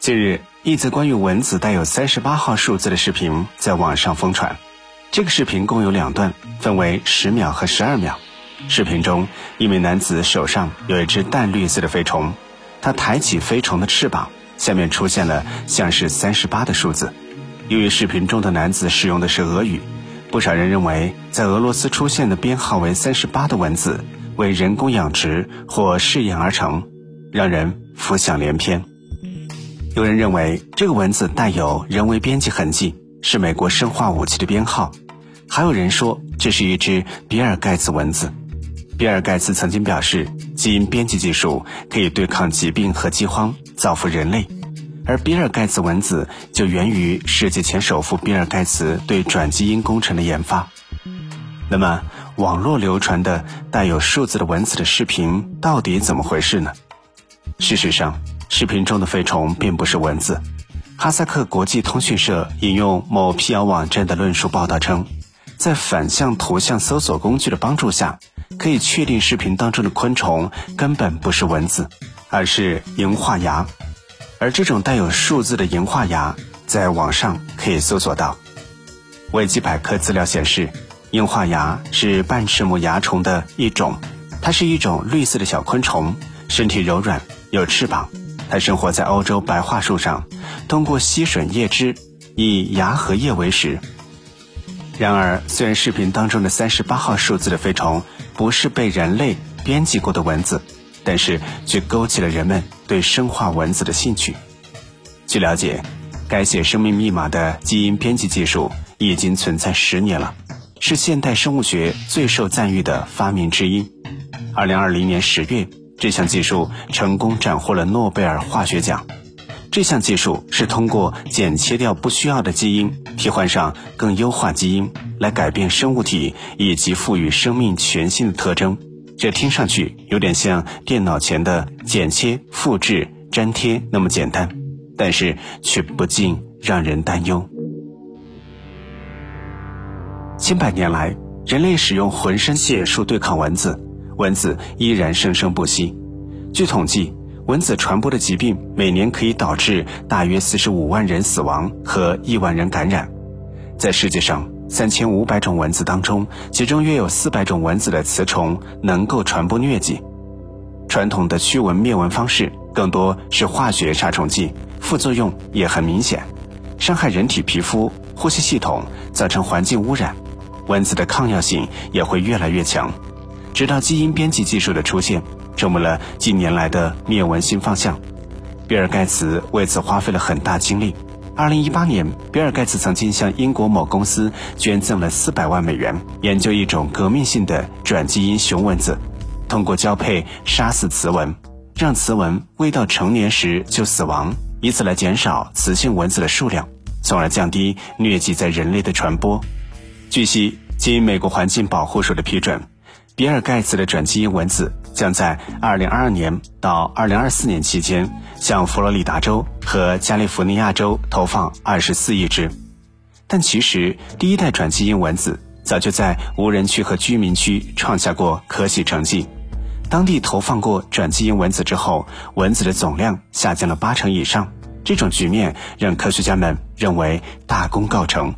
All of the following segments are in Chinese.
近日，一则关于蚊子带有三十八号数字的视频在网上疯传。这个视频共有两段，分为十秒和十二秒。视频中，一名男子手上有一只淡绿色的飞虫，他抬起飞虫的翅膀，下面出现了像是三十八的数字。由于视频中的男子使用的是俄语，不少人认为在俄罗斯出现的编号为三十八的蚊子为人工养殖或试验而成，让人浮想联翩。有人认为这个蚊子带有人为编辑痕迹，是美国生化武器的编号；还有人说这是一只比尔盖茨蚊子。比尔盖茨曾经表示，基因编辑技术可以对抗疾病和饥荒，造福人类。而比尔盖茨蚊子就源于世界前首富比尔盖茨对转基因工程的研发。那么，网络流传的带有数字的文字的视频到底怎么回事呢？事实上，视频中的飞虫并不是蚊子。哈萨克国际通讯社引用某辟谣网站的论述报道称，在反向图像搜索工具的帮助下，可以确定视频当中的昆虫根本不是蚊子，而是银化蚜。而这种带有数字的银化蚜，在网上可以搜索到。维基百科资料显示，银化蚜是半翅目蚜虫的一种，它是一种绿色的小昆虫，身体柔软，有翅膀。它生活在欧洲白桦树上，通过吸吮叶汁，以芽和叶为食。然而，虽然视频当中的三十八号数字的飞虫不是被人类编辑过的蚊子，但是却勾起了人们对生化蚊子的兴趣。据了解，改写生命密码的基因编辑技术已经存在十年了，是现代生物学最受赞誉的发明之一。二零二零年十月。这项技术成功斩获了诺贝尔化学奖。这项技术是通过剪切掉不需要的基因，替换上更优化基因，来改变生物体以及赋予生命全新的特征。这听上去有点像电脑前的剪切、复制、粘贴那么简单，但是却不禁让人担忧。千百年来，人类使用浑身解数对抗蚊子。蚊子依然生生不息。据统计，蚊子传播的疾病每年可以导致大约四十五万人死亡和亿万人感染。在世界上三千五百种蚊子当中，其中约有四百种蚊子的雌虫能够传播疟疾。传统的驱蚊灭蚊方式更多是化学杀虫剂，副作用也很明显，伤害人体皮肤、呼吸系统，造成环境污染。蚊子的抗药性也会越来越强。直到基因编辑技术的出现，成为了近年来的灭蚊新方向。比尔盖茨为此花费了很大精力。二零一八年，比尔盖茨曾经向英国某公司捐赠了四百万美元，研究一种革命性的转基因雄蚊子，通过交配杀死雌蚊，让雌蚊未到成年时就死亡，以此来减少雌性蚊子的数量，从而降低疟疾在人类的传播。据悉，经美国环境保护署的批准。比尔盖茨的转基因蚊子将在2022年到2024年期间向佛罗里达州和加利福尼亚州投放24亿只。但其实，第一代转基因蚊子早就在无人区和居民区创下过可喜成绩。当地投放过转基因蚊子之后，蚊子的总量下降了八成以上。这种局面让科学家们认为大功告成。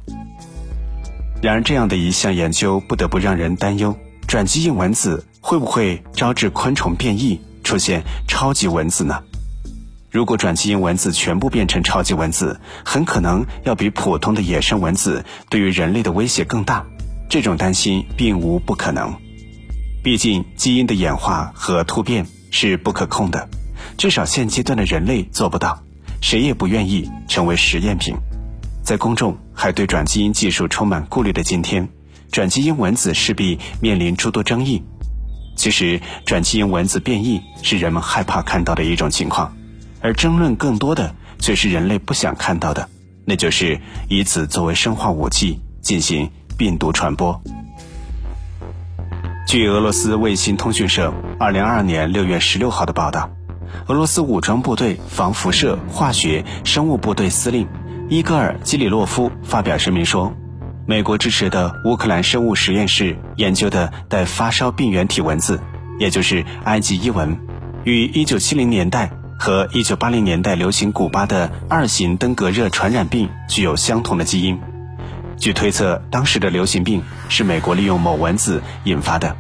然而，这样的一项研究不得不让人担忧。转基因蚊子会不会招致昆虫变异，出现超级蚊子呢？如果转基因蚊子全部变成超级蚊子，很可能要比普通的野生蚊子对于人类的威胁更大。这种担心并无不可能，毕竟基因的演化和突变是不可控的，至少现阶段的人类做不到，谁也不愿意成为实验品。在公众还对转基因技术充满顾虑的今天。转基因蚊子势必面临诸多争议。其实，转基因蚊子变异是人们害怕看到的一种情况，而争论更多的却是人类不想看到的，那就是以此作为生化武器进行病毒传播。据俄罗斯卫星通讯社二零二二年六月十六号的报道，俄罗斯武装部队防辐射化学生物部队司令伊戈尔·基里洛夫发表声明说。美国支持的乌克兰生物实验室研究的带发烧病原体蚊子，也就是埃及伊蚊，与1970年代和1980年代流行古巴的二型登革热传染病具有相同的基因。据推测，当时的流行病是美国利用某蚊子引发的。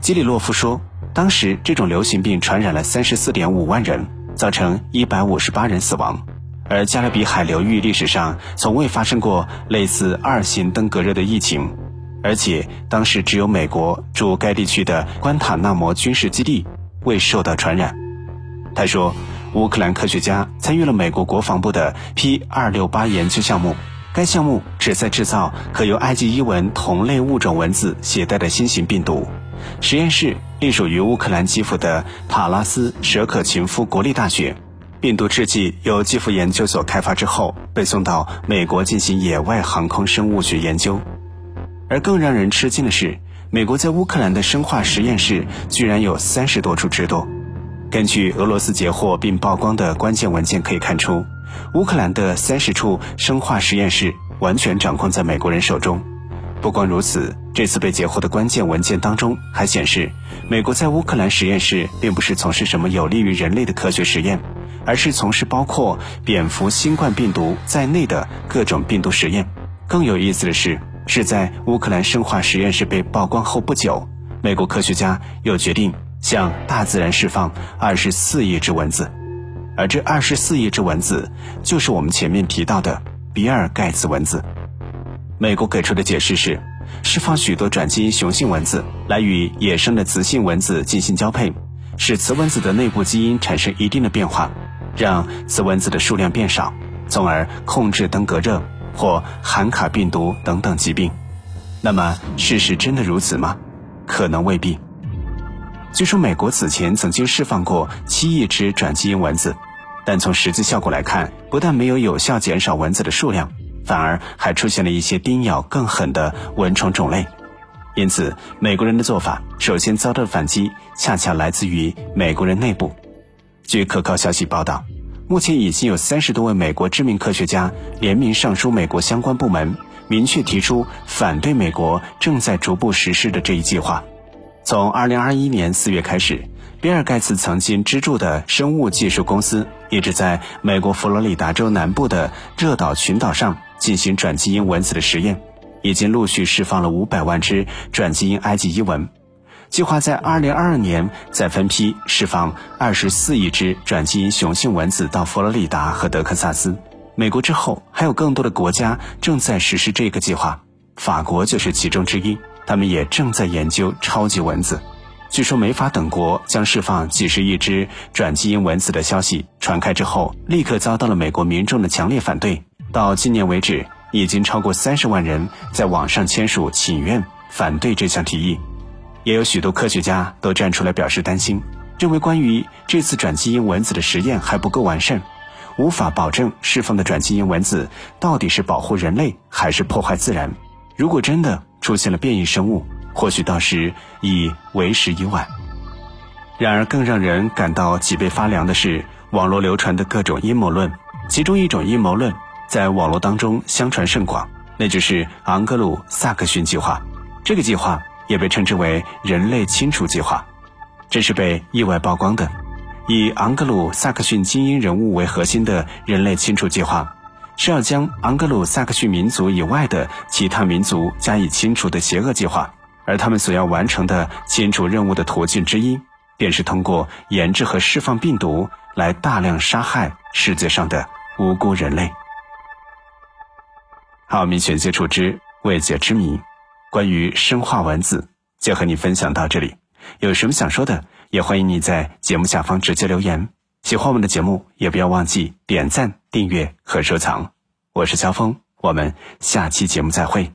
基里洛夫说，当时这种流行病传染了34.5万人，造成158人死亡。而加勒比海流域历史上从未发生过类似二型登革热的疫情，而且当时只有美国驻该地区的关塔那摩军事基地未受到传染。他说，乌克兰科学家参与了美国国防部的 P 二六八研究项目。该项目旨在制造可由埃及伊蚊同类物种蚊子携带的新型病毒。实验室隶属于乌克兰基辅的塔拉斯舍可琴夫国立大学。病毒制剂由基辅研究所开发之后，被送到美国进行野外航空生物学研究。而更让人吃惊的是，美国在乌克兰的生化实验室居然有三十多处之多。根据俄罗斯截获并曝光的关键文件可以看出。乌克兰的三十处生化实验室完全掌控在美国人手中。不光如此，这次被截获的关键文件当中还显示，美国在乌克兰实验室并不是从事什么有利于人类的科学实验，而是从事包括蝙蝠新冠病毒在内的各种病毒实验。更有意思的是，是在乌克兰生化实验室被曝光后不久，美国科学家又决定向大自然释放二十四亿只蚊子。而这二十四亿只蚊子，就是我们前面提到的比尔盖茨蚊子。美国给出的解释是，释放许多转基因雄性蚊子来与野生的雌性蚊子进行交配，使雌蚊子的内部基因产生一定的变化，让雌蚊子的数量变少，从而控制登革热或罕卡病毒等等疾病。那么，事实真的如此吗？可能未必。据说美国此前曾经释放过七亿只转基因蚊子。但从实际效果来看，不但没有有效减少蚊子的数量，反而还出现了一些叮咬更狠的蚊虫种类。因此，美国人的做法首先遭到的反击，恰恰来自于美国人内部。据可靠消息报道，目前已经有三十多位美国知名科学家联名上书美国相关部门，明确提出反对美国正在逐步实施的这一计划。从二零二一年四月开始。比尔·盖茨曾经资助的生物技术公司一直在美国佛罗里达州南部的热岛群岛上进行转基因蚊子的实验，已经陆续释放了五百万只转基因埃及伊蚊，计划在二零二二年再分批释放二十四亿只转基因雄性蚊子到佛罗里达和德克萨斯。美国之后还有更多的国家正在实施这个计划，法国就是其中之一，他们也正在研究超级蚊子。据说美法等国将释放几十亿只转基因蚊子的消息传开之后，立刻遭到了美国民众的强烈反对。到今年为止，已经超过三十万人在网上签署请愿，反对这项提议。也有许多科学家都站出来表示担心，认为关于这次转基因蚊子的实验还不够完善，无法保证释放的转基因蚊子到底是保护人类还是破坏自然。如果真的出现了变异生物，或许到时已为时已晚。然而，更让人感到脊背发凉的是网络流传的各种阴谋论。其中一种阴谋论在网络当中相传甚广，那就是昂格鲁萨克逊计划。这个计划也被称之为“人类清除计划”，这是被意外曝光的。以昂格鲁萨克逊精英人物为核心的人类清除计划，是要将昂格鲁萨克逊民族以外的其他民族加以清除的邪恶计划。而他们所要完成的清除任务的途径之一，便是通过研制和释放病毒来大量杀害世界上的无辜人类。好，我们选接触之未解之谜，关于生化文字，就和你分享到这里。有什么想说的，也欢迎你在节目下方直接留言。喜欢我们的节目，也不要忘记点赞、订阅和收藏。我是肖峰，我们下期节目再会。